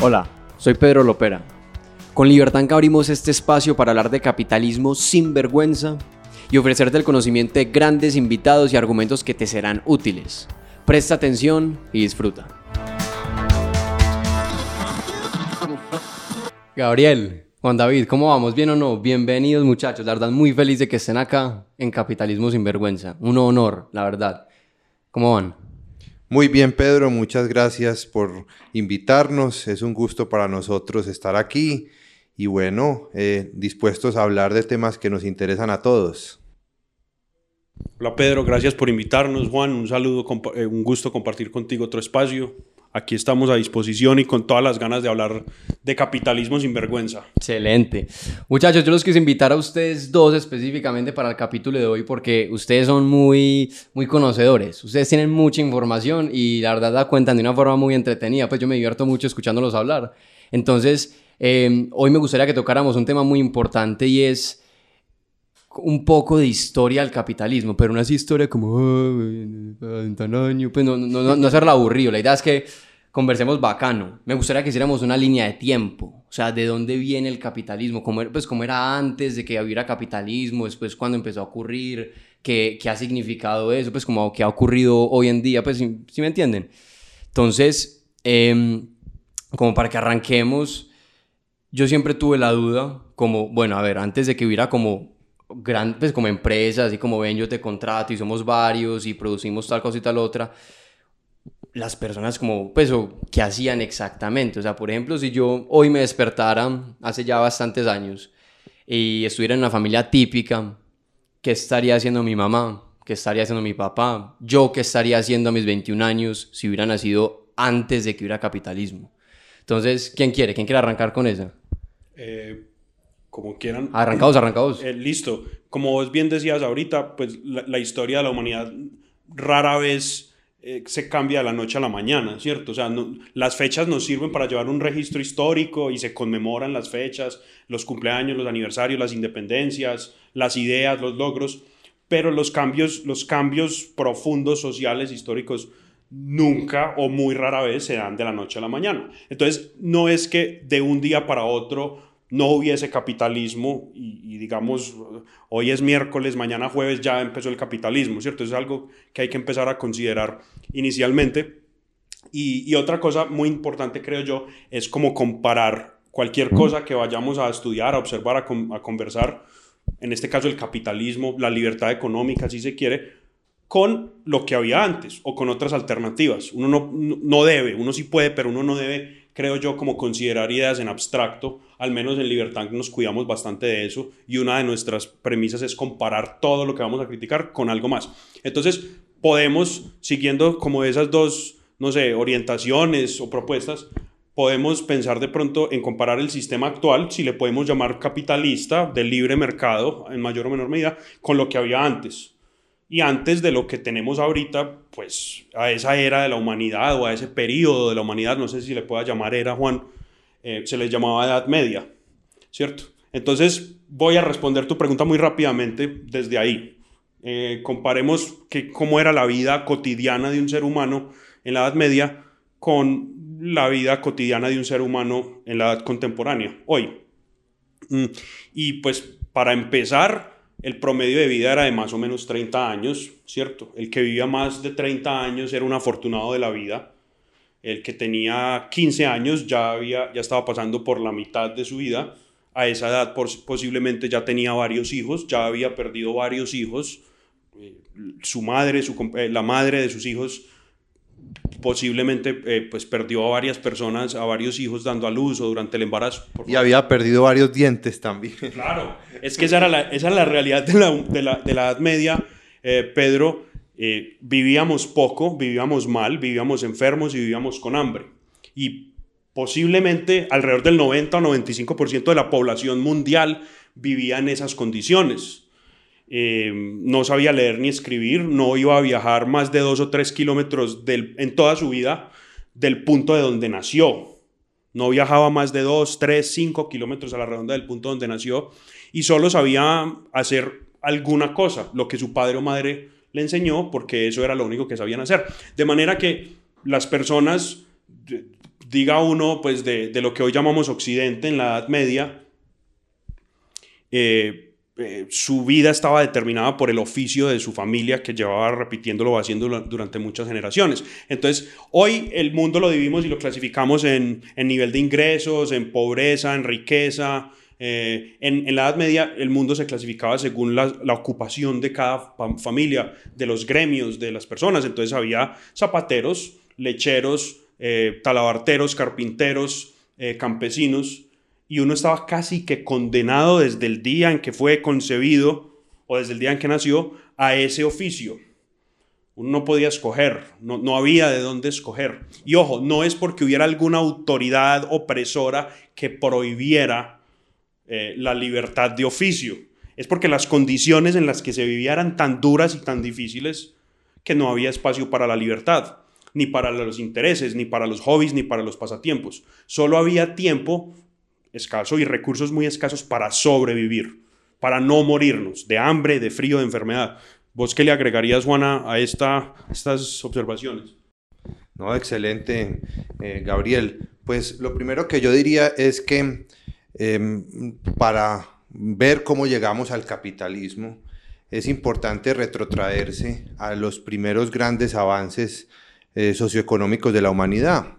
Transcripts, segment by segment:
Hola, soy Pedro Lopera. Con Libertanca abrimos este espacio para hablar de capitalismo sin vergüenza y ofrecerte el conocimiento de grandes invitados y argumentos que te serán útiles. Presta atención y disfruta. Gabriel, Juan David, ¿cómo vamos? ¿Bien o no? Bienvenidos muchachos, la verdad muy feliz de que estén acá en Capitalismo sin Vergüenza. Un honor, la verdad. ¿Cómo van? Muy bien, Pedro, muchas gracias por invitarnos. Es un gusto para nosotros estar aquí y bueno, eh, dispuestos a hablar de temas que nos interesan a todos. Hola Pedro, gracias por invitarnos. Juan, un saludo, eh, un gusto compartir contigo otro espacio. Aquí estamos a disposición y con todas las ganas de hablar de capitalismo sin vergüenza. Excelente. Muchachos, yo los quise invitar a ustedes dos específicamente para el capítulo de hoy porque ustedes son muy, muy conocedores. Ustedes tienen mucha información y la verdad da cuenta de una forma muy entretenida. Pues yo me divierto mucho escuchándolos hablar. Entonces, em, hoy me gustaría que tocáramos un tema muy importante y es un poco de historia del capitalismo, pero no es historia como, año, pues no, no, no, hacerlo aburrido. La idea es que conversemos bacano. Me gustaría que hiciéramos una línea de tiempo, o sea, de dónde viene el capitalismo, cómo, pues, cómo era antes de que hubiera capitalismo, después cuando empezó a ocurrir, qué, qué ha significado eso, pues como qué ha ocurrido hoy en día, pues si, me entienden. Entonces, em, como para que arranquemos, yo siempre tuve la duda, como, bueno, a ver, antes de que hubiera como grandes, pues como empresas, y como ven, yo te contrato y somos varios y producimos tal cosa y tal otra, las personas como, pues, ¿qué hacían exactamente? O sea, por ejemplo, si yo hoy me despertara hace ya bastantes años y estuviera en una familia típica, ¿qué estaría haciendo mi mamá? ¿Qué estaría haciendo mi papá? ¿Yo qué estaría haciendo a mis 21 años si hubiera nacido antes de que hubiera capitalismo? Entonces, ¿quién quiere? ¿Quién quiere arrancar con eso? Eh, como quieran. Arrancados, arrancados. Eh, listo. Como vos bien decías ahorita, pues la, historia de la humanidad rara vez eh, se cambia de la noche a la mañana, ¿cierto? O sea, las fechas nos sirven para llevar un registro histórico y se conmemoran las fechas, los cumpleaños, los aniversarios, las independencias, las ideas, los logros, pero los cambios, los cambios profundos, sociales, históricos, nunca o muy rara vez se dan de la noche a la mañana. Entonces, no es que de un día para otro no hubiese capitalismo y, digamos, hoy es miércoles, mañana jueves ya empezó el capitalismo, ¿cierto? Es algo que hay que empezar a considerar inicialmente. Y, otra cosa muy importante, creo yo, es como comparar cualquier cosa que vayamos a estudiar, a observar, a, conversar, en este caso el capitalismo, la libertad económica, si se quiere, con lo que había antes o con otras alternativas. Uno no, no debe, uno sí puede, pero uno no debe creo yo, como considerar ideas en abstracto, al menos en Libertad nos cuidamos bastante de eso y una de nuestras premisas es comparar todo lo que vamos a criticar con algo más. Entonces, podemos, siguiendo como esas dos, no sé, orientaciones o propuestas, podemos pensar de pronto en comparar el sistema actual, si le podemos llamar capitalista, del libre mercado, en mayor o menor medida, con lo que había antes y antes de lo que tenemos ahorita, pues a esa era de la humanidad o a ese periodo de la humanidad, no sé si le pueda llamar era, Juan, eh, se les llamaba Edad Media, ¿cierto? Entonces voy a responder tu pregunta muy rápidamente desde ahí. Eh, comparemos que, cómo era la vida cotidiana de un ser humano en la Edad Media con la vida cotidiana de un ser humano en la edad contemporánea, hoy. Mm, y pues para empezar, el promedio de vida era de más o menos 30 años, ¿cierto? El que vivía más de 30 años era un afortunado de la vida. El que tenía 15 años ya, había, ya estaba pasando por la mitad de su vida. A esa edad posiblemente ya tenía varios hijos, ya había perdido varios hijos. Eh, su madre, su, eh, la madre de sus hijos posiblemente eh, pues perdió a varias personas, a varios hijos dando a luz o durante el embarazo. Y había perdido varios dientes también. Claro, es que esa era la, esa la realidad de la, de la, de la Edad Media, eh, Pedro. Eh, vivíamos poco, vivíamos mal, vivíamos enfermos y vivíamos con hambre. Y posiblemente alrededor del 90 o 95% de la población mundial vivía en esas condiciones. Eh, no sabía leer ni escribir, no iba a viajar más de dos o tres kilómetros en toda su vida del punto de donde nació. No viajaba más de dos, tres, cinco kilómetros a la redonda del punto donde nació y solo sabía hacer alguna cosa, lo que su padre o madre le enseñó, porque eso era lo único que sabían hacer. De manera que las personas diga uno, pues de, de, lo que hoy llamamos Occidente en la Edad Media, eh, eh, su vida estaba determinada por el oficio de su familia que llevaba repitiéndolo o haciéndolo durante muchas generaciones. Entonces, hoy el mundo lo dividimos y lo clasificamos en, en nivel de ingresos, en pobreza, en riqueza. Eh, en, la Edad Media el mundo se clasificaba según la, ocupación de cada familia, de los gremios, de las personas. Entonces había zapateros, lecheros, eh, talabarteros, carpinteros, campesinos y uno estaba casi que condenado desde el día en que fue concebido o desde el día en que nació a ese oficio. Uno no podía escoger, no, no había de dónde escoger. Y ojo, no es porque hubiera alguna autoridad opresora que prohibiera eh, la libertad de oficio. Es porque las condiciones en las que se vivía eran tan duras y tan difíciles que no había espacio para la libertad, ni para los intereses, ni para los hobbies, ni para los pasatiempos. Solo había tiempo escaso y recursos muy escasos para sobrevivir, para no morirnos de hambre, de frío, de enfermedad. ¿Vos qué le agregarías, Juana, a esta, estas observaciones? No, excelente, eh, Gabriel. Pues lo primero que yo diría es que em, para ver cómo llegamos al capitalismo, es importante retrotraerse a los primeros grandes avances eh, socioeconómicos de la humanidad.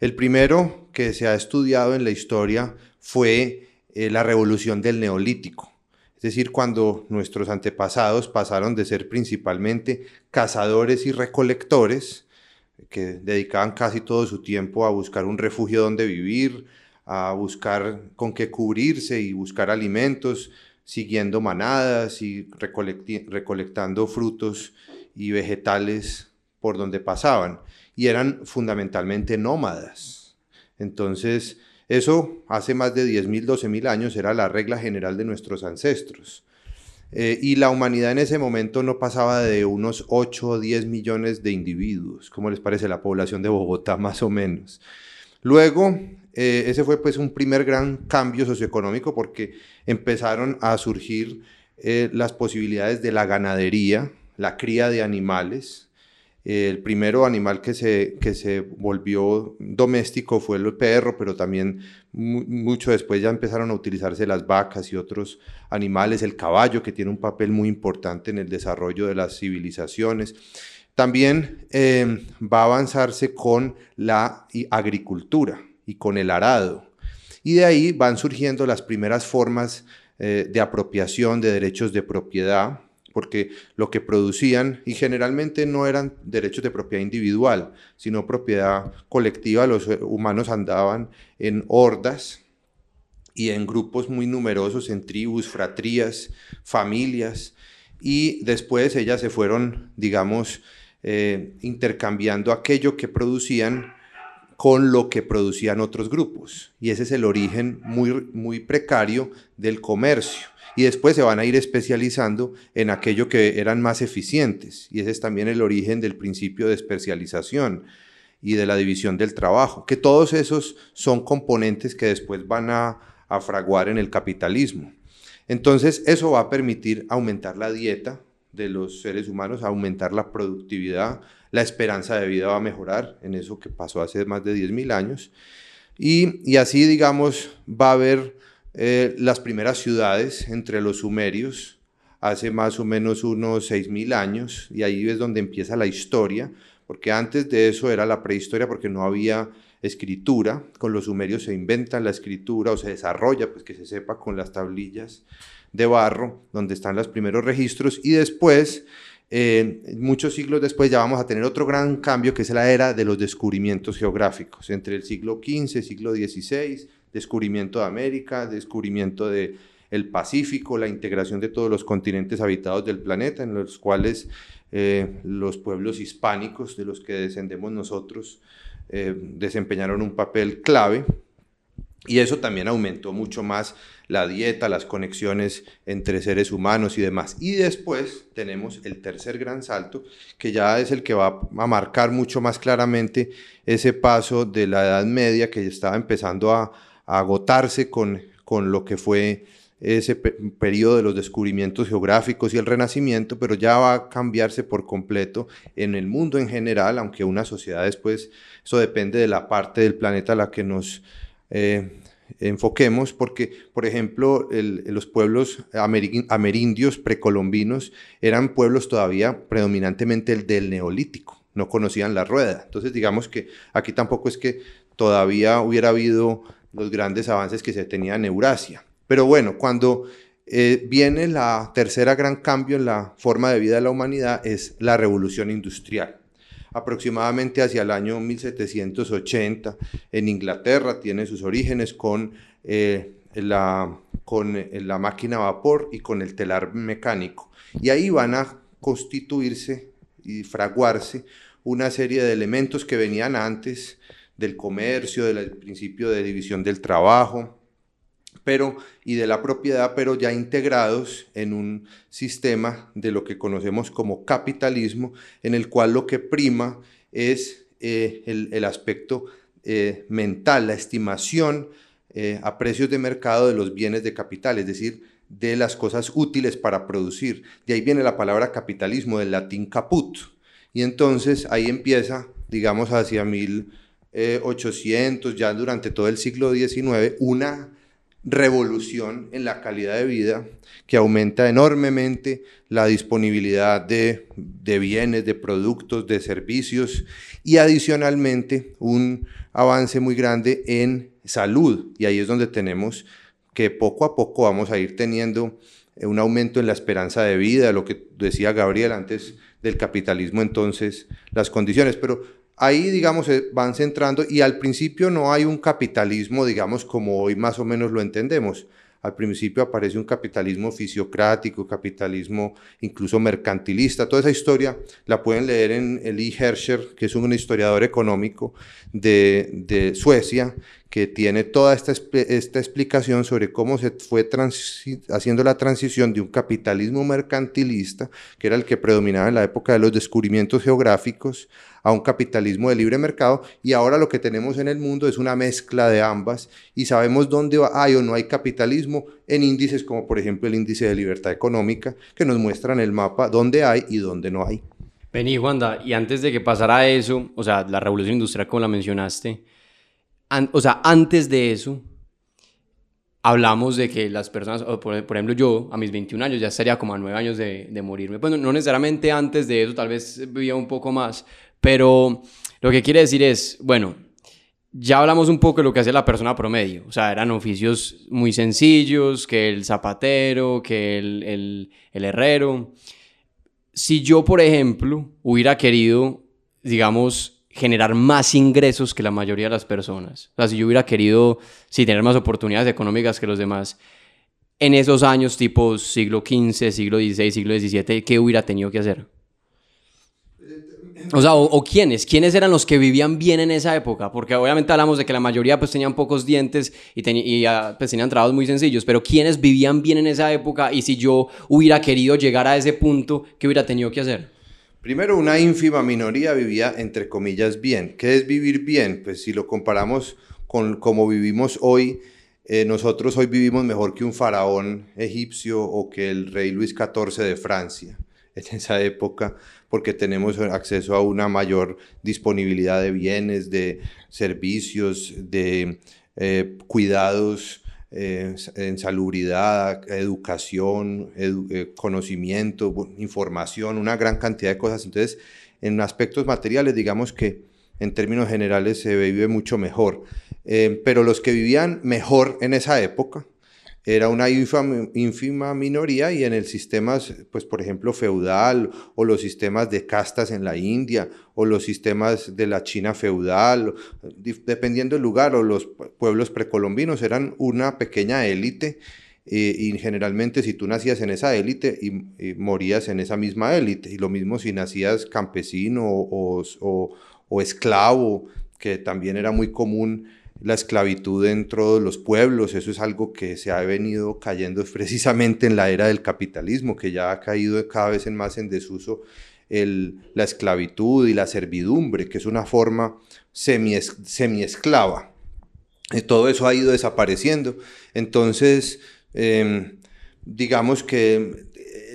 El primero que se ha estudiado en la historia fue eh, la revolución del neolítico. Es decir, cuando nuestros antepasados pasaron de ser principalmente cazadores y recolectores, que dedicaban casi todo su tiempo a buscar un refugio donde vivir, a buscar con qué cubrirse y buscar alimentos, siguiendo manadas y recolectando frutos y vegetales por donde pasaban. Y eran fundamentalmente nómadas. Entonces, eso hace más de 10.000, 12.000 años era la regla general de nuestros ancestros. Eh, y la humanidad en ese momento no pasaba de unos 8 o 10 millones de individuos. ¿Cómo les parece la población de Bogotá más o menos? Luego, eh, ese fue pues un primer gran cambio socioeconómico porque empezaron a surgir eh, las posibilidades de la ganadería, la cría de animales, el primero animal que se, que se volvió doméstico fue el perro, pero también mucho después ya empezaron a utilizarse las vacas y otros animales, el caballo, que tiene un papel muy importante en el desarrollo de las civilizaciones. También eh, va a avanzarse con la agricultura y con el arado. Y de ahí van surgiendo las primeras formas eh, de apropiación de derechos de propiedad, porque lo que producían, y generalmente no eran derechos de propiedad individual, sino propiedad colectiva, los humanos andaban en hordas y en grupos muy numerosos, en tribus, fratrías, familias, y después ellas se fueron, digamos, eh, intercambiando aquello que producían con lo que producían otros grupos. Y ese es el origen muy, muy precario del comercio y después se van a ir especializando en aquello que eran más eficientes. Y ese es también el origen del principio de especialización y de la división del trabajo, que todos esos son componentes que después van a, a fraguar en el capitalismo. Entonces, eso va a permitir aumentar la dieta de los seres humanos, aumentar la productividad, la esperanza de vida va a mejorar en eso que pasó hace más de 10.000 años. Y, y así, digamos, va a haber eh, las primeras ciudades entre los sumerios hace más o menos unos 6.000 años y ahí es donde empieza la historia, porque antes de eso era la prehistoria porque no había escritura, con los sumerios se inventa la escritura o se desarrolla, pues que se sepa con las tablillas de barro, donde están los primeros registros, y después, eh, muchos siglos después, ya vamos a tener otro gran cambio, que es la era de los descubrimientos geográficos, entre el siglo XV, siglo XVI, descubrimiento de América, descubrimiento del el Pacífico, la integración de todos los continentes habitados del planeta, en los cuales eh, los pueblos hispánicos de los que descendemos nosotros eh, desempeñaron un papel clave. Y eso también aumentó mucho más la dieta, las conexiones entre seres humanos y demás. Y después tenemos el tercer gran salto, que ya es el que va a marcar mucho más claramente ese paso de la Edad Media que estaba empezando a, agotarse con, con lo que fue ese periodo de los descubrimientos geográficos y el renacimiento, pero ya va a cambiarse por completo en el mundo en general, aunque una sociedad después, eso depende de la parte del planeta a la que nos eh, enfoquemos, porque, por ejemplo, los pueblos amerindios precolombinos eran pueblos todavía predominantemente el del neolítico, no conocían la rueda. Entonces, digamos que aquí tampoco es que todavía hubiera habido los grandes avances que se tenían en Eurasia. Pero bueno, cuando eh, viene la tercera gran cambio en la forma de vida de la humanidad es la revolución industrial. Aproximadamente hacia el año 1780 en Inglaterra tiene sus orígenes con, eh, la, con eh, la máquina a vapor y con el telar mecánico. Y ahí van a constituirse y fraguarse una serie de elementos que venían antes del comercio, del principio de división del trabajo, pero y de la propiedad, pero ya integrados en un sistema de lo que conocemos como capitalismo, en el cual lo que prima es eh, el, aspecto eh, mental, la estimación eh, a precios de mercado de los bienes de capital, es decir, de las cosas útiles para producir. De ahí viene la palabra capitalismo, del latín caput. Y entonces ahí empieza, digamos, hacia 1800, ya durante todo el siglo XIX, una revolución en la calidad de vida que aumenta enormemente la disponibilidad de, bienes, de productos, de servicios y adicionalmente un avance muy grande en salud. Y ahí es donde tenemos que poco a poco vamos a ir teniendo un aumento en la esperanza de vida, lo que decía Gabriel antes del capitalismo, entonces las condiciones. Pero ahí, digamos, van centrando y al principio no hay un capitalismo, digamos, como hoy más o menos lo entendemos. Al principio aparece un capitalismo fisiocrático, capitalismo incluso mercantilista. Toda esa historia la pueden leer en Elie Herscher, que es un historiador económico de Suecia, que tiene toda esta, esta explicación sobre cómo se fue haciendo la transición de un capitalismo mercantilista, que era el que predominaba en la época de los descubrimientos geográficos, a un capitalismo de libre mercado y ahora lo que tenemos en el mundo es una mezcla de ambas y sabemos dónde hay o no hay capitalismo en índices como por ejemplo el índice de libertad económica que nos muestran el mapa dónde hay y dónde no hay. Vení, Juanda, y antes de que pasara eso, o sea, la revolución industrial como la mencionaste, o sea, antes de eso, hablamos de que las personas, por, ejemplo yo a mis 21 años ya estaría como a 9 años de, morirme. Pues no, necesariamente antes de eso, tal vez vivía un poco más, pero lo que quiere decir es, bueno, ya hablamos un poco de lo que hace la persona promedio, o sea, eran oficios muy sencillos, que el zapatero, que el, el, el herrero. Si yo, por ejemplo, hubiera querido, digamos, generar más ingresos que la mayoría de las personas. O sea, si yo hubiera querido, sí, tener más oportunidades económicas que los demás, en esos años tipo siglo XV, siglo XVI, siglo XVII, ¿qué hubiera tenido que hacer? O sea, o, quiénes, quiénes eran los que vivían bien en esa época, porque obviamente hablamos de que la mayoría pues tenían pocos dientes y, y ah, pues tenían trabajos muy sencillos, pero quiénes vivían bien en esa época y si yo hubiera querido llegar a ese punto, ¿qué hubiera tenido que hacer? Primero, una ínfima minoría vivía, entre comillas, bien. ¿Qué es vivir bien? Pues si lo comparamos con cómo vivimos hoy, eh, nosotros hoy vivimos mejor que un faraón egipcio o que el rey Luis XIV de Francia en esa época, porque tenemos acceso a una mayor disponibilidad de bienes, de servicios, de eh, cuidados en salubridad, educación, eh, conocimiento, información, una gran cantidad de cosas. Entonces, en aspectos materiales, digamos que en términos generales se vive mucho mejor. Eh, pero los que vivían mejor en esa época, era una ínfima, minoría y en el sistema, pues por ejemplo, feudal o los sistemas de castas en la India o los sistemas de la China feudal, dependiendo del lugar o los pueblos precolombinos eran una pequeña élite y generalmente si tú nacías en esa élite y, morías en esa misma élite y lo mismo si nacías campesino o, o esclavo, que también era muy común la esclavitud dentro de los pueblos, eso es algo que se ha venido cayendo precisamente en la era del capitalismo, que ya ha caído cada vez más en desuso el, la esclavitud y la servidumbre, que es una forma semi-esclava. todo eso ha ido desapareciendo. Entonces, em, digamos que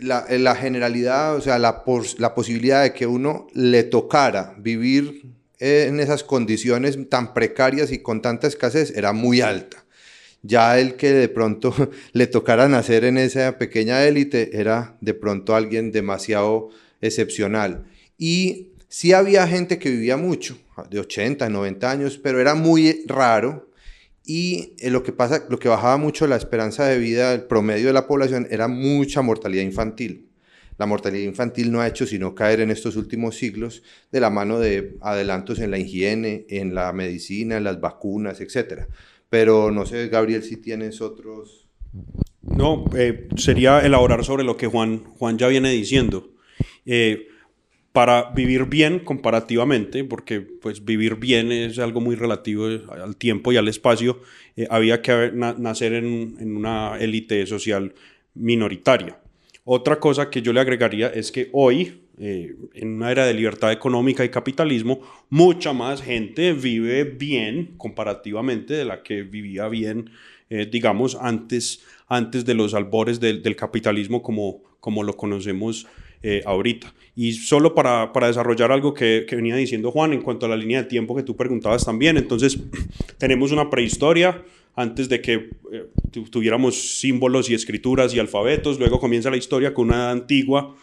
la, la, generalidad, o sea, la, la posibilidad de que uno le tocara vivir en esas condiciones tan precarias y con tanta escasez era muy alta. Ya el que de pronto le tocara nacer en esa pequeña élite era de pronto alguien demasiado excepcional. Y sí había gente que vivía mucho, de 80, 90 años, pero era muy raro. Y eh, lo que pasa, lo que bajaba mucho la esperanza de vida, el promedio de la población, era mucha mortalidad infantil. La mortalidad infantil no ha hecho sino caer en estos últimos siglos de la mano de adelantos en la higiene, en la medicina, en las vacunas, etc. Pero no sé, Gabriel, si tienes otros... No, eh, sería elaborar sobre lo que Juan, Juan ya viene diciendo. Eh, para vivir bien comparativamente, porque pues vivir bien es algo muy relativo al tiempo y al espacio, eh, había que nacer en, en una élite social minoritaria. Otra cosa que yo le agregaría es que hoy, eh, en una era de libertad económica y capitalismo, mucha más gente vive bien comparativamente de la que vivía bien, eh, digamos, antes, antes de los albores del, capitalismo como, como lo conocemos eh, ahorita. Y solo para, para desarrollar algo que, que, venía diciendo Juan en cuanto a la línea de tiempo que tú preguntabas también, entonces tenemos una prehistoria, antes de que eh, tuviéramos símbolos y escrituras y alfabetos. Luego comienza la historia con una antigua,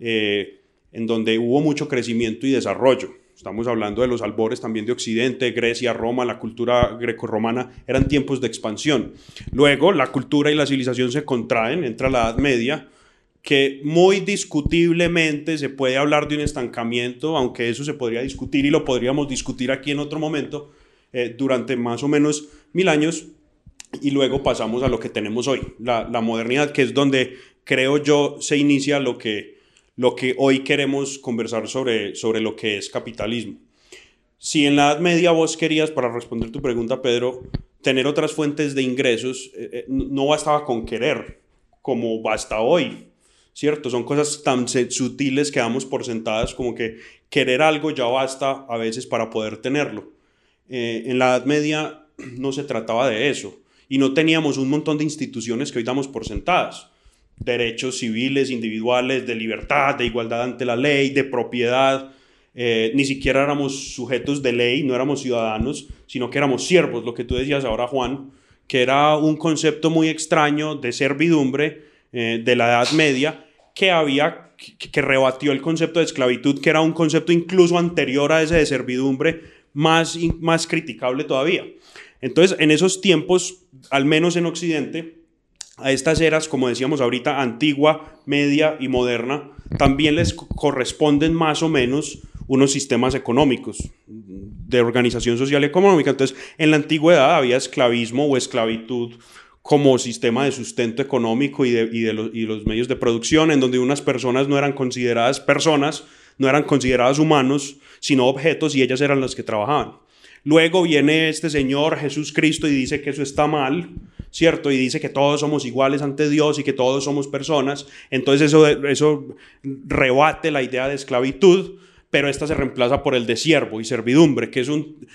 eh, en donde hubo mucho crecimiento y desarrollo. Estamos hablando de los albores también de Occidente, Grecia, Roma, la cultura grecorromana, eran tiempos de expansión. Luego la cultura y la civilización se contraen, entra la Edad Media, que muy discutiblemente se puede hablar de un estancamiento, aunque eso se podría discutir y lo podríamos discutir aquí en otro momento, eh, durante más o menos mil años y luego pasamos a lo que tenemos hoy, la, modernidad, que es donde creo yo se inicia lo que, lo que hoy queremos conversar sobre, sobre lo que es capitalismo. Si en la Edad Media vos querías, para responder tu pregunta, Pedro, tener otras fuentes de ingresos, eh, eh, no bastaba con querer, como basta hoy, ¿cierto? Son cosas tan sutiles que damos por sentadas como que querer algo ya basta a veces para poder tenerlo. Eh, en la Edad Media no se trataba de eso y no teníamos un montón de instituciones que hoy damos por sentadas. Derechos civiles, individuales, de libertad, de igualdad ante la ley, de propiedad. Eh, ni siquiera éramos sujetos de ley, no éramos ciudadanos, sino que éramos siervos, lo que tú decías ahora, Juan, que era un concepto muy extraño de servidumbre eh, de la Edad Media que había que, rebatió el concepto de esclavitud, que era un concepto incluso anterior a ese de servidumbre, más, más criticable todavía. Entonces, en esos tiempos, al menos en Occidente, a estas eras, como decíamos ahorita, antigua, media y moderna, también les corresponden más o menos unos sistemas económicos de organización social y económica. Entonces, en la antigüedad había esclavismo o esclavitud como sistema de sustento económico y de, y de los, y los medios de producción, en donde unas personas no eran consideradas personas, no eran consideradas humanos, sino objetos y ellas eran las que trabajaban. Luego viene este Señor Jesús Cristo y dice que eso está mal, ¿cierto? Y dice que todos somos iguales ante Dios y que todos somos personas. Entonces eso, eso rebate la idea de esclavitud, pero esta se reemplaza por el de siervo y servidumbre, que es un...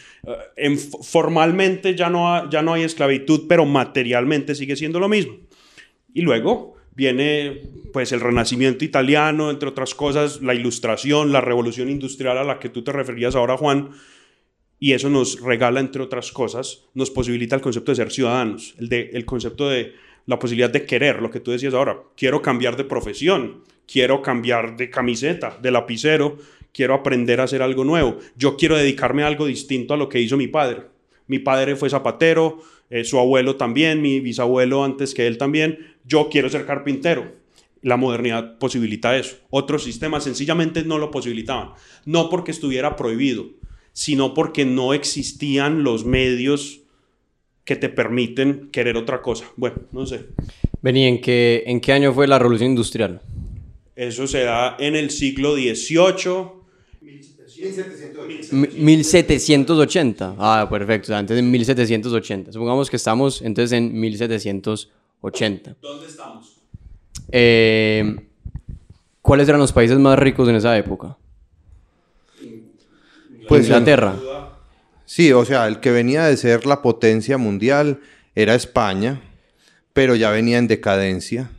Eh, formalmente ya no, ya no hay esclavitud, pero materialmente sigue siendo lo mismo. Y luego viene pues el renacimiento italiano, entre otras cosas, la ilustración, la revolución industrial a la que tú te referías ahora, Juan, y eso nos regala, entre otras cosas, nos posibilita el concepto de ser ciudadanos, el, de, el concepto de la posibilidad de querer, lo que tú decías ahora, quiero cambiar de profesión, quiero cambiar de camiseta, de lapicero, quiero aprender a hacer algo nuevo, yo quiero dedicarme a algo distinto a lo que hizo mi padre. Mi padre fue zapatero, eh, su abuelo también, mi bisabuelo antes que él también, yo quiero ser carpintero. La modernidad posibilita eso. Otros sistemas sencillamente no lo posibilitaban. No porque estuviera prohibido, sino porque no existían los medios que te permiten querer otra cosa. Bueno, no sé. Vení, ¿en qué, ¿en qué año fue la revolución industrial? Eso se da en el siglo XVIII. 1780. Ah, perfecto. Antes de 1780. Supongamos que estamos entonces en 1780. ¿Dónde estamos? Eh, ¿Cuáles eran los países más ricos en esa época? Pues Inglaterra. Sí, o sea, el que venía de ser la potencia mundial era España, pero ya venía en decadencia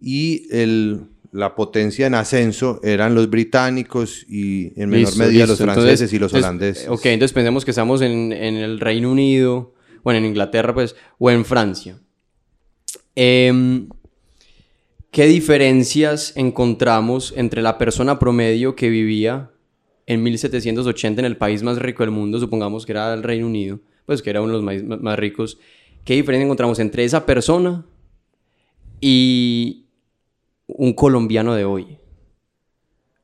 y el, la potencia en ascenso eran los británicos y en menor Listo, medida listo. los franceses Entonces- y los entonces, holandeses. Ok, entonces pensemos que estamos en, en el Reino Unido, bueno, en Inglaterra, pues, o en Francia. Em, ¿Qué diferencias encontramos entre la persona promedio que vivía en 1780 en el país más rico del mundo, supongamos que era el Reino Unido, pues que era uno de los más, ricos? ¿Qué diferencia encontramos entre esa persona y un colombiano de hoy?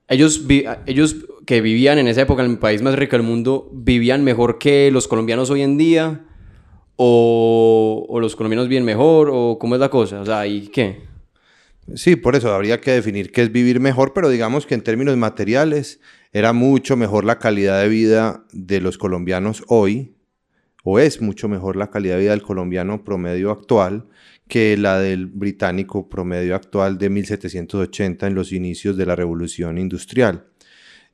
Ellos, ellos que vivían en esa época en el país más rico del mundo, ¿vivían mejor que los colombianos hoy en día? ¿O, o los colombianos viven mejor? ¿O cómo es la cosa? O sea, ¿y qué? Sí, por eso habría que definir qué es vivir mejor, pero digamos que en términos materiales era mucho mejor la calidad de vida de los colombianos hoy, o es mucho mejor la calidad de vida del colombiano promedio actual que la del británico promedio actual de 1780 en los inicios de la revolución industrial.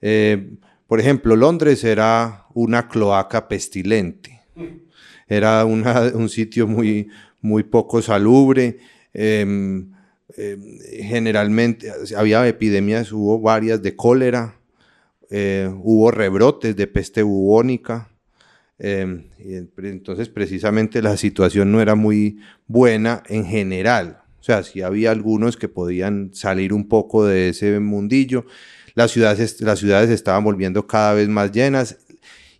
Eh, por ejemplo, Londres era una cloaca pestilente, era un sitio muy, muy poco salubre. em, eh, generalmente había epidemias, hubo varias de cólera, eh, hubo rebrotes de peste bubónica. eh, entonces, precisamente la situación no era muy buena en general. O sea, sí había algunos que podían salir un poco de ese mundillo. Las ciudades, las ciudades estaban volviendo cada vez más llenas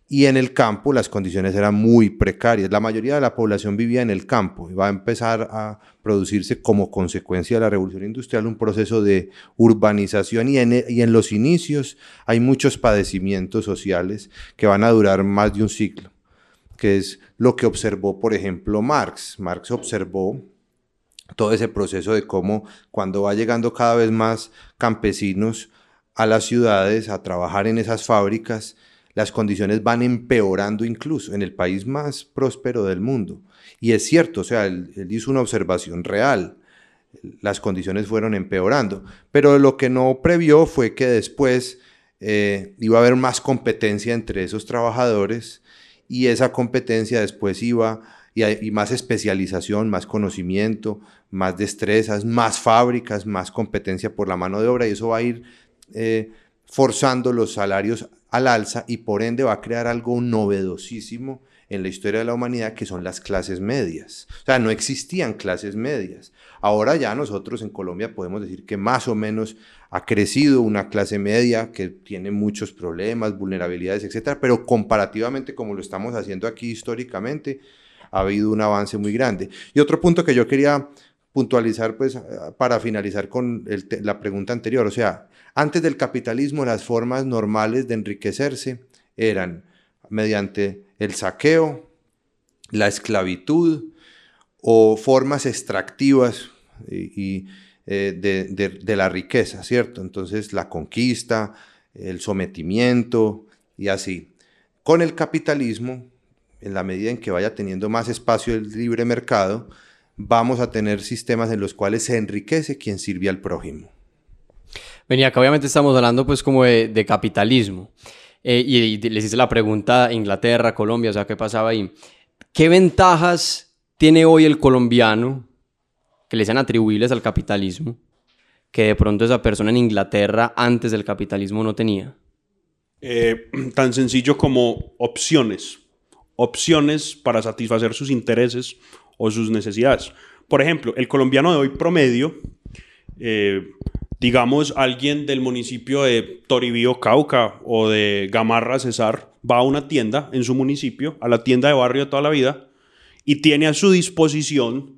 y en el campo las condiciones eran muy precarias. La mayoría de la población vivía en el campo y va a empezar a producirse como consecuencia de la revolución industrial un proceso de urbanización y en, y en los inicios hay muchos padecimientos sociales que van a durar más de un siglo, que es lo que observó, por ejemplo, Marx. Marx observó todo ese proceso de cómo cuando va llegando cada vez más campesinos a las ciudades a trabajar en esas fábricas, las condiciones van empeorando incluso en el país más próspero del mundo. Y es cierto, o sea, él, él hizo una observación real, las condiciones fueron empeorando, pero lo que no previó fue que después eh, iba a haber más competencia entre esos trabajadores y esa competencia después iba y, y más especialización, más conocimiento, más destrezas, más fábricas, más competencia por la mano de obra. Y eso va a ir eh, forzando los salarios al alza y por ende va a crear algo novedosísimo en la historia de la humanidad que son las clases medias. O sea, no existían clases medias. Ahora ya nosotros en Colombia podemos decir que más o menos ha crecido una clase media que tiene muchos problemas, vulnerabilidades, etcétera, pero comparativamente como lo estamos haciendo aquí históricamente, ha habido un avance muy grande. Y otro punto que yo quería puntualizar, pues, para finalizar con la pregunta anterior, o sea, antes del capitalismo las formas normales de enriquecerse eran mediante el saqueo, la esclavitud o formas extractivas y, eh, de- de la riqueza, ¿cierto? Entonces la conquista, el sometimiento y así. Con el capitalismo, en la medida en que vaya teniendo más espacio el libre mercado, vamos a tener sistemas en los cuales se enriquece quien sirve al prójimo. Venía, acá obviamente estamos hablando pues como de, de capitalismo. Eh, y, y les hice la pregunta a Inglaterra, Colombia, o sea, ¿qué pasaba ahí? ¿Qué ventajas tiene hoy el colombiano que le sean atribuibles al capitalismo que de pronto esa persona en Inglaterra antes del capitalismo no tenía? Eh, tan sencillo como opciones. Opciones para satisfacer sus intereses o sus necesidades. Por ejemplo, el colombiano de hoy promedio, eh, digamos alguien del municipio de Toribío, Cauca o de Gamarra, Cesar, va a una tienda en su municipio, a la tienda de barrio de toda la vida, y tiene a su disposición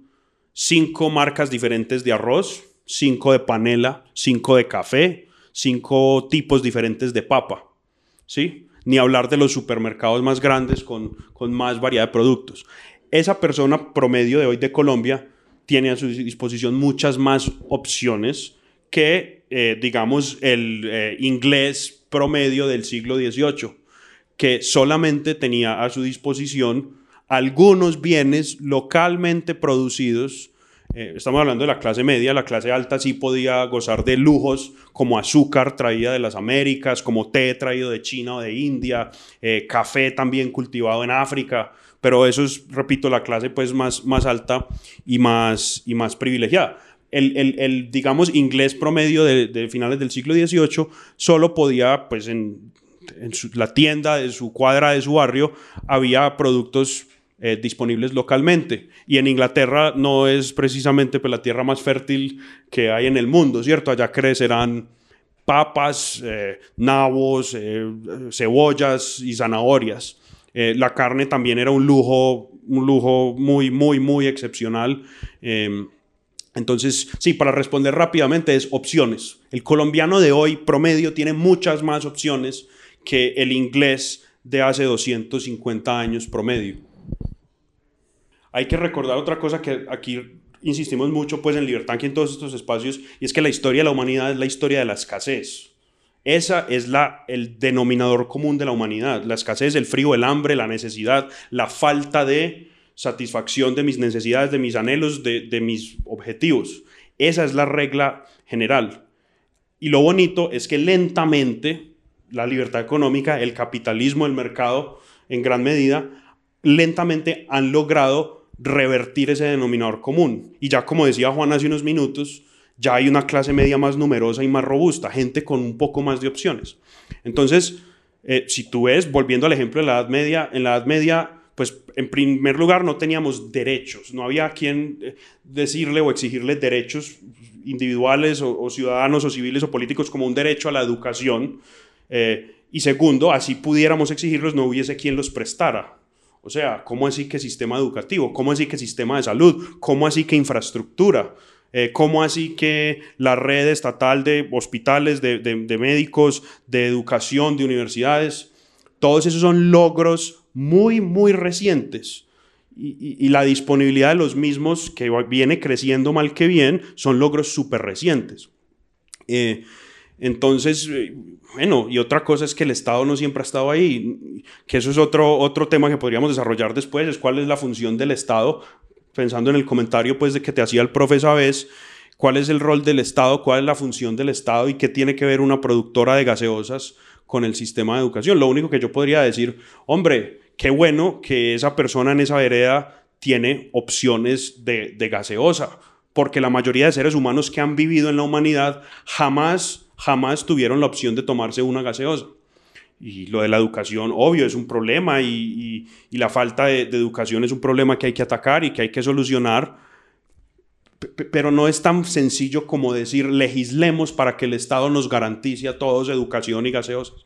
cinco marcas diferentes de arroz, cinco de panela, cinco de café, cinco tipos diferentes de papa. ¿sí? Ni hablar de los supermercados más grandes con, con más variedad de productos. Esa persona promedio de hoy de Colombia tiene a su disposición muchas más opciones que, eh, digamos, el eh, inglés promedio del siglo XVIII, que solamente tenía a su disposición algunos bienes localmente producidos. Eh, estamos hablando de la clase media, la clase alta sí podía gozar de lujos como azúcar traída de las Américas, como té traído de China o de India, café también cultivado en África, pero eso es, repito, la clase pues más, más alta y más, y más privilegiada. El, el, digamos, inglés promedio de, finales del siglo XVIII solo podía, pues en, en la tienda de su cuadra, de su barrio, había productos eh, disponibles localmente. Y en Inglaterra no es precisamente pues, la tierra más fértil que hay en el mundo, ¿cierto? Allá crecerán papas, eh, nabos, eh, cebollas y zanahorias. La carne también era un lujo, un lujo muy, muy, muy excepcional. Em, entonces, sí, para responder rápidamente es opciones. El colombiano de hoy promedio tiene muchas más opciones que el inglés de hace 250 años promedio. Hay que recordar otra cosa que aquí insistimos mucho pues en Libertad aquí en todos estos espacios y es que la historia de la humanidad es la historia de la escasez. Esa es la, el denominador común de la humanidad, la escasez, el frío, el hambre, la necesidad, la falta de satisfacción de mis necesidades, de mis anhelos, de, de mis objetivos. Esa es la regla general. Y lo bonito es que lentamente la libertad económica, el capitalismo, el mercado, en gran medida, lentamente han logrado revertir ese denominador común. Y ya como decía Juan hace unos minutos, ya hay una clase media más numerosa y más robusta, gente con un poco más de opciones. Entonces, eh, si tú ves, volviendo al ejemplo de la Edad Media, en la Edad Media, pues en primer lugar no teníamos derechos, no había quien eh, decirle o exigirle derechos individuales o, ciudadanos o civiles o políticos como un derecho a la educación. Eh, y segundo, así pudiéramos exigirlos, no hubiese quien los prestara. O sea, ¿cómo así que sistema educativo? ¿Cómo así que sistema de salud? ¿Cómo así que infraestructura? Eh, ¿Cómo así que la red estatal de hospitales, de, médicos, de educación, de universidades? Todos esos son logros muy, muy recientes. Y, la disponibilidad de los mismos, que viene creciendo mal que bien, son logros súper recientes. Eh, entonces, eh, bueno, y otra cosa es que el Estado no siempre ha estado ahí, que eso es otro, otro tema que podríamos desarrollar después, es cuál es la función del Estado, pensando en el comentario pues de que te hacía el profesor vez cuál es el rol del Estado, cuál es la función del Estado y qué tiene que ver una productora de gaseosas con el sistema de educación. Lo único que yo podría decir, hombre, qué bueno que esa persona en esa vereda tiene opciones de, de gaseosa, porque la mayoría de seres humanos que han vivido en la humanidad jamás jamás tuvieron la opción de tomarse una gaseosa. Y lo de la educación, obvio, es un problema y, la falta de, educación es un problema que hay que atacar y que hay que solucionar, pero no es tan sencillo como decir legislemos para que el Estado nos garantice a todos educación y gaseosas.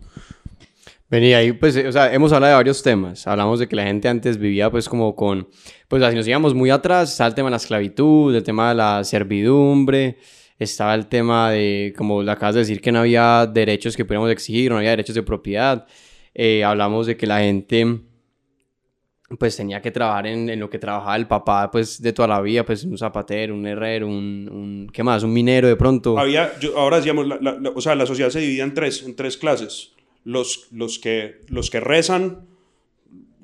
Venía ahí, pues, o sea, hemos hablado de varios temas. Hablamos de que la gente antes vivía, pues, como con, pues, así nos íbamos muy atrás, está el tema de la esclavitud, el tema de la servidumbre, estaba el tema de, como le acabas de decir, que no había derechos que pudiéramos exigir, no había derechos de propiedad. Eh, hablamos de que la gente pues tenía que trabajar en, en, lo que trabajaba el papá pues de toda la vida, pues un zapatero, un herrero, un, un ¿qué más? Un minero de pronto. Había, ahora decíamos, la, o sea, la sociedad se dividía en tres, en tres clases. Los, los, que, los que rezan,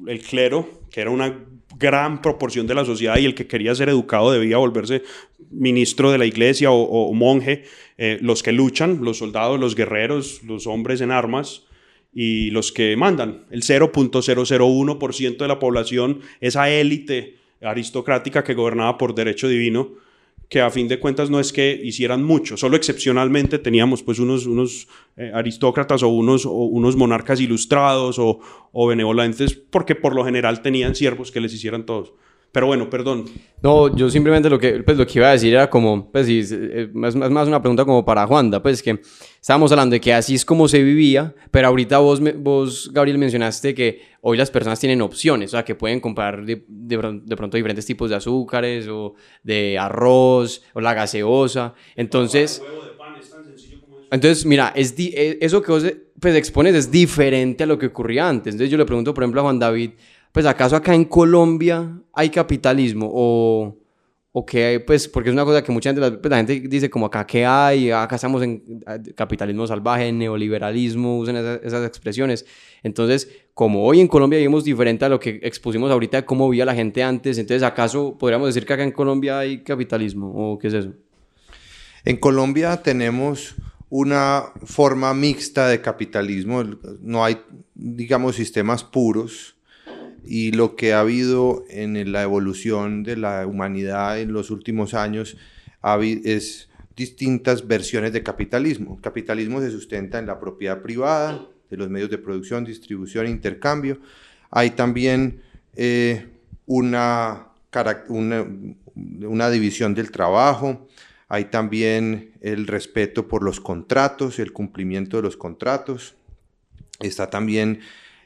el clero, que era una gran proporción de la sociedad y el que quería ser educado debía volverse ministro de la iglesia o, monje, eh, los que luchan, los soldados, los guerreros, los hombres en armas y los que mandan. El 0.001% de la población, esa élite aristocrática que gobernaba por derecho divino, que a fin de cuentas no es que hicieran mucho, solo excepcionalmente teníamos pues unos, unos eh, aristócratas o unos, o unos monarcas ilustrados o, o, benevolentes, porque por lo general tenían siervos que les hicieran todos. Pero bueno, perdón. No, yo simplemente lo que, pues, lo que iba a decir era como, pues sí, es eh, más, más una pregunta como para Juanda, pues que estábamos hablando de que así es como se vivía, pero ahorita vos, vos Gabriel, mencionaste que hoy las personas tienen opciones, o sea, que pueden comprar de, de, pronto diferentes tipos de azúcares o de arroz o la gaseosa. Entonces... Entonces, mira, es eh, eso que vos pues, expones es diferente a lo que ocurría antes. Entonces yo le pregunto, por ejemplo, a Juan David, pues acaso acá en Colombia hay capitalismo o, o que pues porque es una cosa que mucha gente, pues, la gente dice como acá qué hay, acá estamos en capitalismo salvaje, neoliberalismo, usan esas, esas, expresiones. Entonces, como hoy en Colombia vivimos diferente a lo que expusimos ahorita cómo vivía la gente antes, entonces ¿acaso podríamos decir que acá en Colombia hay capitalismo o qué es eso? En Colombia tenemos una forma mixta de capitalismo, no hay, digamos, sistemas puros y lo que ha habido en la evolución de la humanidad en los últimos años es distintas versiones de capitalismo. El capitalismo se sustenta en la propiedad privada, de los medios de producción, distribución e intercambio. Hay también eh, una, una, división del trabajo, hay también el respeto por los contratos, el cumplimiento de los contratos. Está también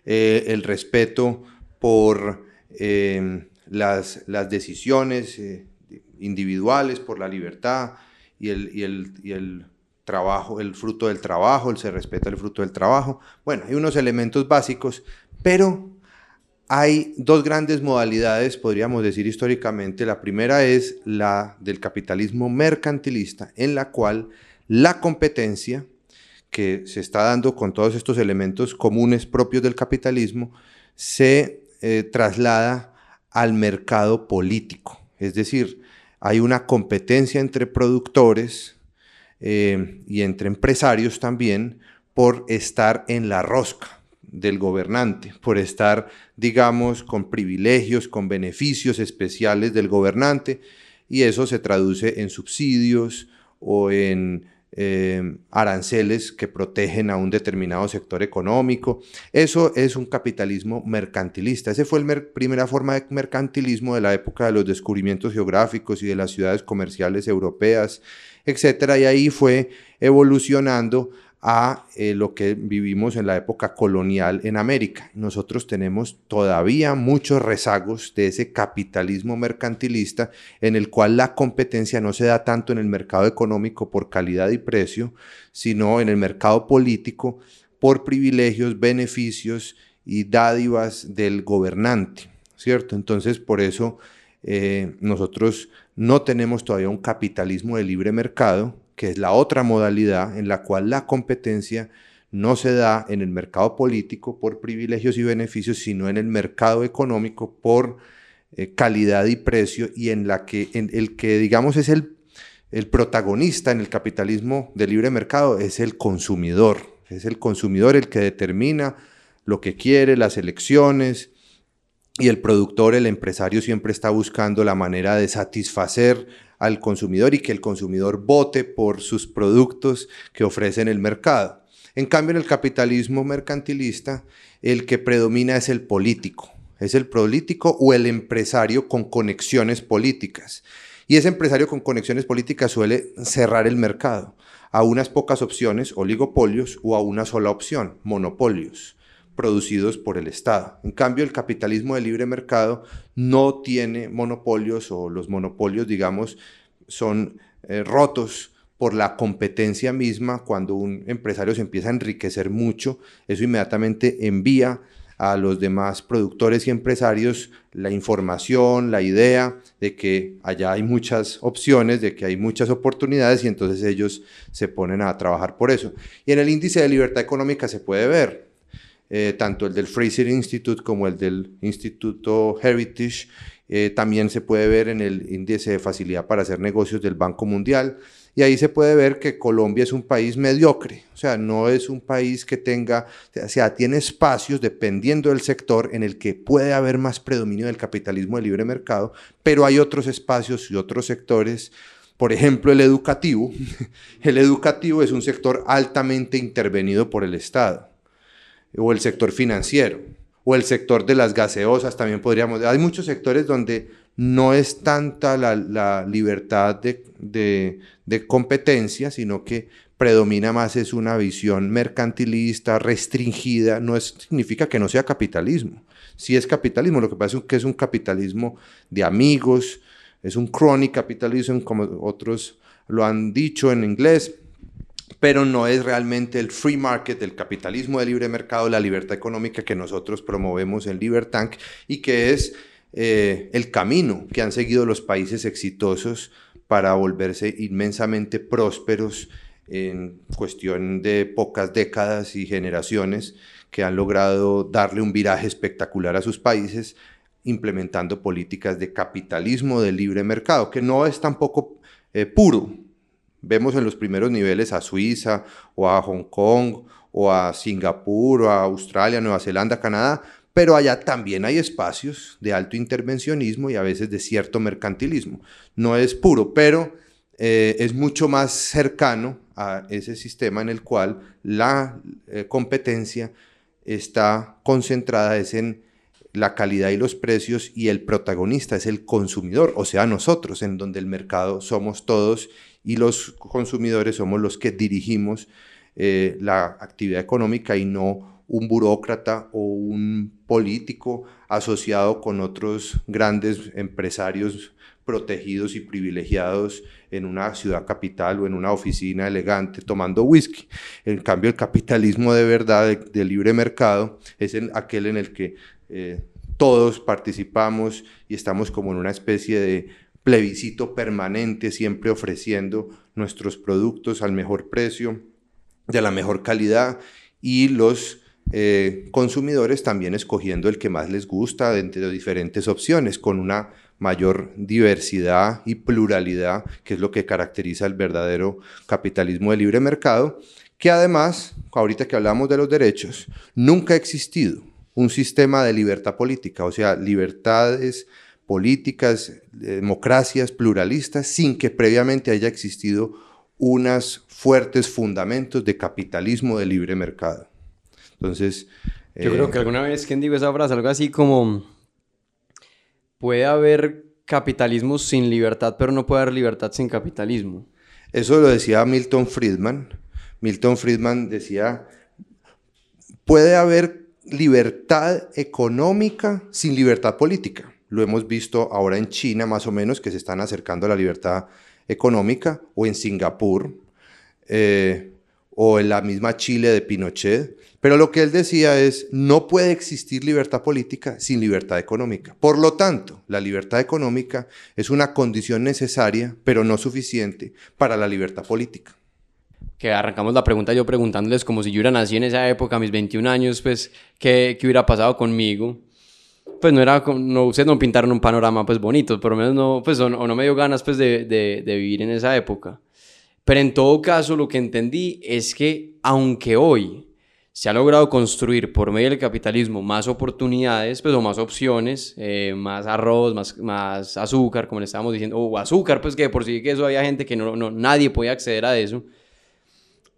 eh, el respeto por em, las, las, decisiones eh, individuales, por la libertad y el, y, el, y el, trabajo, el fruto del trabajo, el se respeta el fruto del trabajo. Bueno, hay unos elementos básicos, pero hay dos grandes modalidades, podríamos decir históricamente. La primera es la del capitalismo mercantilista, en la cual la competencia que se está dando con todos estos elementos comunes propios del capitalismo se eh, traslada al mercado político. Es decir, hay una competencia entre productores eh, y entre empresarios también por estar en la rosca del gobernante, por estar, digamos, con privilegios, con beneficios especiales del gobernante, y eso se traduce en subsidios o en Em, aranceles que protegen a un determinado sector económico. Eso es un capitalismo mercantilista. Esa fue la primera forma de mercantilismo de la época de los descubrimientos geográficos y de las ciudades comerciales europeas, etc. Y ahí fue evolucionando a eh, lo que vivimos en la época colonial en América. Nosotros tenemos todavía muchos rezagos de ese capitalismo mercantilista en el cual la competencia no se da tanto en el mercado económico por calidad y precio, sino en el mercado político por privilegios, beneficios y dádivas del gobernante, ¿cierto? Entonces, por eso eh, nosotros no tenemos todavía un capitalismo de libre mercado, que es la otra modalidad en la cual la competencia no se da en el mercado político por privilegios y beneficios, sino en el mercado económico por eh, calidad y precio y en la que el que digamos es el, el protagonista en el capitalismo de libre mercado es el consumidor, es el consumidor el que determina lo que quiere, las elecciones, y el productor, el empresario siempre está buscando la manera de satisfacer al consumidor y que el consumidor vote por sus productos que ofrece en el mercado. En cambio, en el capitalismo mercantilista, el que predomina es el político. Es el político o el empresario con conexiones políticas. Y ese empresario con conexiones políticas suele cerrar el mercado a unas pocas opciones, oligopolios, o a una sola opción, monopolios producidos por el Estado. En cambio, el capitalismo de libre mercado no tiene monopolios o los monopolios, digamos, son eh, rotos por la competencia misma. Cuando un empresario se empieza a enriquecer mucho, eso inmediatamente envía a los demás productores y empresarios la información, la idea de que allá hay muchas opciones, de que hay muchas oportunidades y entonces ellos se ponen a trabajar por eso. Y en el índice de libertad económica se puede ver, eh, tanto el del Fraser Institute como el del Instituto Heritage. Eh, también se puede ver en el índice de facilidad para hacer negocios del Banco Mundial. Y ahí se puede ver que Colombia es un país mediocre, o sea, no es un país que tenga, o sea, tiene espacios dependiendo del sector en el que puede haber más predominio del capitalismo de libre mercado, pero hay otros espacios y otros sectores por ejemplo, el educativo. El educativo es un sector altamente intervenido por el Estado o el sector financiero, o el sector de las gaseosas también podríamos. Hay muchos sectores donde no es tanta la, libertad de, competencia, sino que predomina más es una visión mercantilista, restringida, no significa que no sea capitalismo. Sí es capitalismo, lo que pasa es que es un capitalismo de amigos, es un chronic capitalism, como otros lo han dicho en inglés, pero no es realmente el free market, el capitalismo de libre mercado, la libertad económica que nosotros promovemos en Libertank y que es eh, el camino que han seguido los países exitosos para volverse inmensamente prósperos en cuestión de pocas décadas y generaciones que han logrado darle un viraje espectacular a sus países implementando políticas de capitalismo de libre mercado, que no es tampoco eh, puro. Vemos en los primeros niveles a Suiza o a Hong Kong o a Singapur o a Australia, Nueva Zelanda, Canadá, pero allá también hay espacios de alto intervencionismo y a veces de cierto mercantilismo. No es puro, pero eh, es mucho más cercano a ese sistema en el cual la eh, competencia está concentrada es en la calidad y los precios y el protagonista es el consumidor, o sea, nosotros, en donde el mercado somos todos y los consumidores somos los que dirigimos eh, la actividad económica y no un burócrata o un político asociado con otros grandes empresarios protegidos y privilegiados en una ciudad capital o en una oficina elegante tomando whisky. En cambio, el capitalismo de verdad, de, libre mercado, es aquel en el que eh, todos participamos y estamos como en una especie de plebiscito permanente, siempre ofreciendo nuestros productos al mejor precio, de la mejor calidad y los eh, consumidores también escogiendo el que más les gusta entre diferentes opciones, con una mayor diversidad y pluralidad, que es lo que caracteriza el verdadero capitalismo de libre mercado, que además, ahorita que hablamos de los derechos, nunca ha existido un sistema de libertad política, o sea, libertades políticas, democracias pluralistas, sin que previamente haya existido unos fuertes fundamentos de capitalismo de libre mercado. Entonces... Yo creo que eh, alguna vez, quien digo esa frase? Algo así como puede haber capitalismo sin libertad, pero no puede haber libertad sin capitalismo. Eso lo decía Milton Friedman. Milton Friedman decía, puede haber libertad económica sin libertad política. Lo hemos visto ahora en China, más o menos, que se están acercando a la libertad económica, o en Singapur, eh, o en la misma Chile de Pinochet. Pero lo que él decía es, no puede existir libertad política sin libertad económica. Por lo tanto, la libertad económica es una condición necesaria, pero no suficiente para la libertad política. Que arrancamos la pregunta yo preguntándoles como si yo hubiera nacido en esa época, a mis 21 años, pues, ¿qué, qué hubiera pasado conmigo? Pues no era, no, ustedes no pintaron un panorama pues bonito, por lo menos no, pues, o, no me dio ganas pues de, de, de vivir en esa época. Pero en todo caso, lo que entendí es que aunque hoy se ha logrado construir por medio del capitalismo más oportunidades, pues, o más opciones, eh, más arroz, más, más azúcar, como le estábamos diciendo, o azúcar, pues que por sí que eso había gente que no, no nadie podía acceder a eso,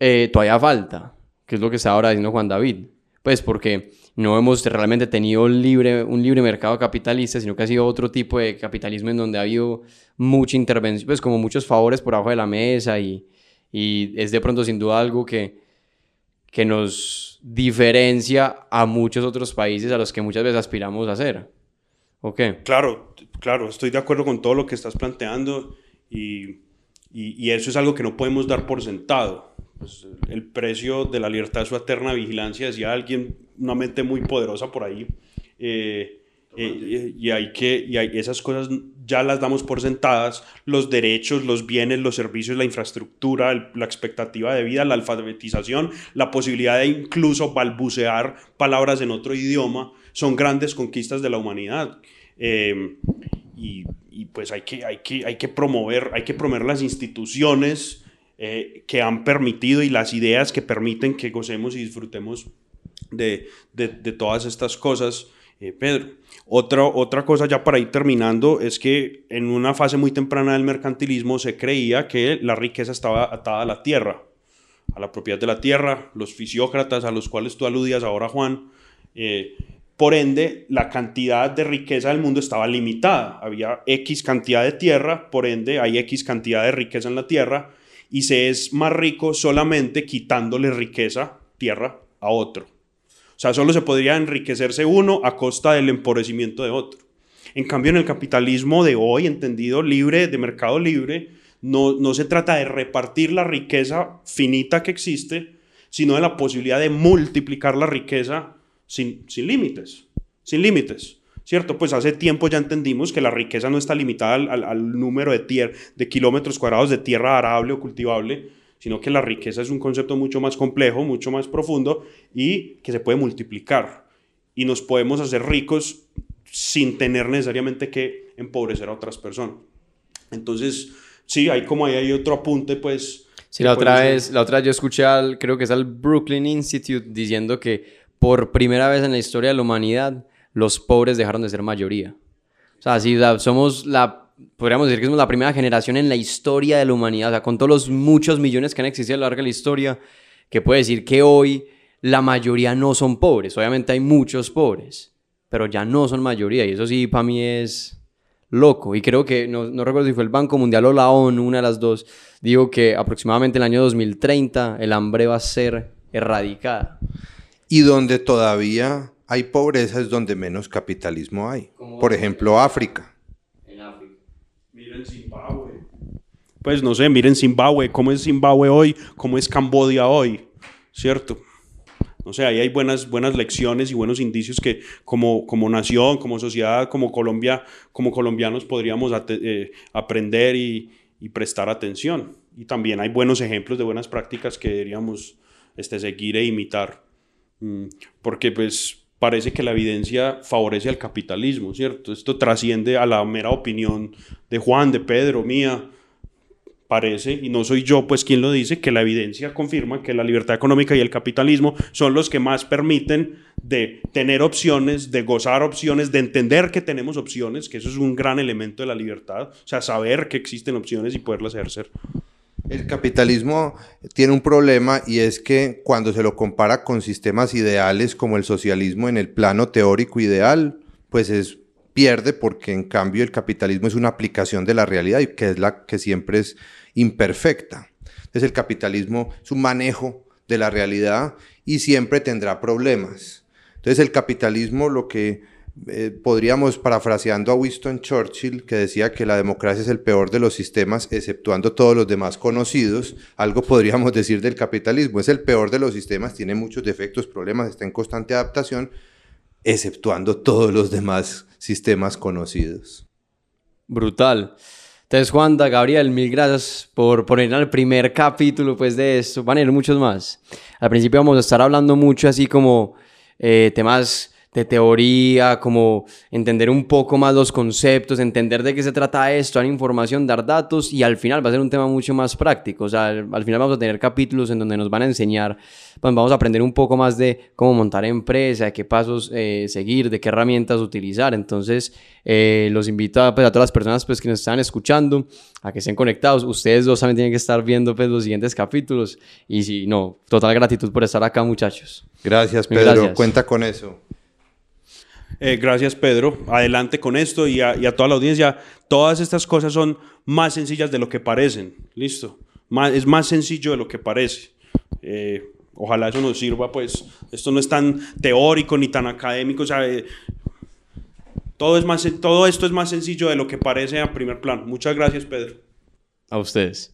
eh, todavía falta, que es lo que está ahora diciendo Juan David, pues porque no hemos realmente tenido libre, un libre mercado capitalista, sino que ha sido otro tipo de capitalismo en donde ha habido mucha intervención, pues como muchos favores por abajo de la mesa y, y es de pronto sin duda algo que que nos diferencia a muchos otros países a los que muchas veces aspiramos a hacer. ¿Ok? Claro, claro, estoy de acuerdo con todo lo que estás planteando y, y, eso es algo que no podemos dar por sentado. Pues, el precio de la libertad es su eterna vigilancia, decía alguien, una mente muy poderosa por ahí. Eh, eh, y hay que, y hay, esas cosas ya las damos por sentadas, los derechos, los bienes, los servicios, la infraestructura, la expectativa de vida, la alfabetización, la posibilidad de incluso balbucear palabras en otro idioma, son grandes conquistas de la humanidad. Em, y, y, pues hay que, hay, que, hay que promover, hay que promover las instituciones eh, que han permitido y las ideas que permiten que gocemos y disfrutemos de, todas estas cosas. Eh, Pedro. Otra, otra cosa ya para ir terminando es que en una fase muy temprana del mercantilismo se creía que la riqueza estaba atada a la tierra, a la propiedad de la tierra, los fisiócratas a los cuales tú aludías ahora, Juan. Eh, por ende, la cantidad de riqueza del mundo estaba limitada. Había X cantidad de tierra, por ende, hay X cantidad de riqueza en la tierra y se es más rico solamente quitándole riqueza, tierra, a otro. O sea, solo se podría enriquecerse uno a costa del empobrecimiento de otro. En cambio, en el capitalismo de hoy, entendido libre, de mercado libre, no, no se trata de repartir la riqueza finita que existe, sino de la posibilidad de multiplicar la riqueza sin, sin límites. Sin límites. ¿Cierto? Pues hace tiempo ya entendimos que la riqueza no está limitada al, número de, de kilómetros cuadrados de tierra arable o cultivable, sino que la riqueza es un concepto mucho más complejo, mucho más profundo y que se puede multiplicar. Y nos podemos hacer ricos sin tener necesariamente que empobrecer a otras personas. Entonces, sí, hay como ahí hay otro apunte, pues. Sí, la otra vez, la otra yo escuché al, creo que es al Brooklyn Institute diciendo que por primera vez en la historia de la humanidad los pobres dejaron de ser mayoría. O sea, sí, somos la, podríamos decir que somos la primera generación en la historia de la humanidad, o sea, con todos los muchos millones que han existido a lo largo de la historia, que puede decir que hoy la mayoría no son pobres. Obviamente hay muchos pobres, pero ya no son mayoría. Y eso sí, para mí es loco. Y creo que, no, no, recuerdo si fue el Banco Mundial o la ONU, una de las dos, digo que aproximadamente en el año 2030 el hambre va a ser erradicada. Y donde todavía hay pobreza es donde menos capitalismo hay. Por ejemplo, África. En África. Miren Zimbabue. Pues no sé, miren Zimbabue, cómo es Zimbabue hoy, cómo es Cambodia hoy, ¿cierto? No sé, ahí hay buenas, buenas lecciones y buenos indicios que como, como nación, como sociedad, como Colombia, como colombianos podríamos eh, aprender y, y, prestar atención. Y también hay buenos ejemplos de buenas prácticas que deberíamos este, seguir e imitar. Mm, porque pues parece que la evidencia favorece al capitalismo, ¿cierto? Esto trasciende a la mera opinión de Juan, de Pedro, mía. Parece, y no soy yo pues quien lo dice, que la evidencia confirma que la libertad económica y el capitalismo son los que más permiten de tener opciones, de gozar opciones, de entender que tenemos opciones, que eso es un gran elemento de la libertad, o sea, saber que existen opciones y poderlas ejercer. El capitalismo tiene un problema y es que cuando se lo compara con sistemas ideales como el socialismo en el plano teórico ideal, pues es pierde porque en cambio el capitalismo es una aplicación de la realidad y que es la que siempre es imperfecta. Entonces el capitalismo es un manejo de la realidad y siempre tendrá problemas. Entonces el capitalismo lo que eh, podríamos, parafraseando a Winston Churchill, que decía que la democracia es el peor de los sistemas, exceptuando todos los demás conocidos, algo podríamos decir del capitalismo. Es el peor de los sistemas, tiene muchos defectos, problemas, está en constante adaptación, exceptuando todos los demás sistemas conocidos. Brutal. Entonces, Juanda, Gabriel, mil gracias por poner el primer capítulo pues, de esto. Van a ir muchos más. Al principio vamos a estar hablando mucho así como eh, temas de teoría, como entender un poco más los conceptos, entender de qué se trata esto, dar información, dar datos y al final va a ser un tema mucho más práctico. O sea, al, final vamos a tener capítulos en donde nos van a enseñar, pues vamos a aprender un poco más de cómo montar empresa, de qué pasos eh, seguir, de qué herramientas utilizar. Entonces, eh, los invito a, pues, a, todas las personas pues, que nos están escuchando a que estén conectados. Ustedes dos también tienen que estar viendo pues, los siguientes capítulos. Y si no, total gratitud por estar acá, muchachos. Gracias, Pedro. Cuenta con eso. Eh, gracias, Pedro. Adelante con esto y a, toda la audiencia. Todas estas cosas son más sencillas de lo que parecen. Listo. es más sencillo de lo que parece. Eh, ojalá eso nos sirva, pues. Esto no es tan teórico ni tan académico. Eh, todo, es más, todo esto es más sencillo de lo que parece a primer plano. Muchas gracias, Pedro. A ustedes.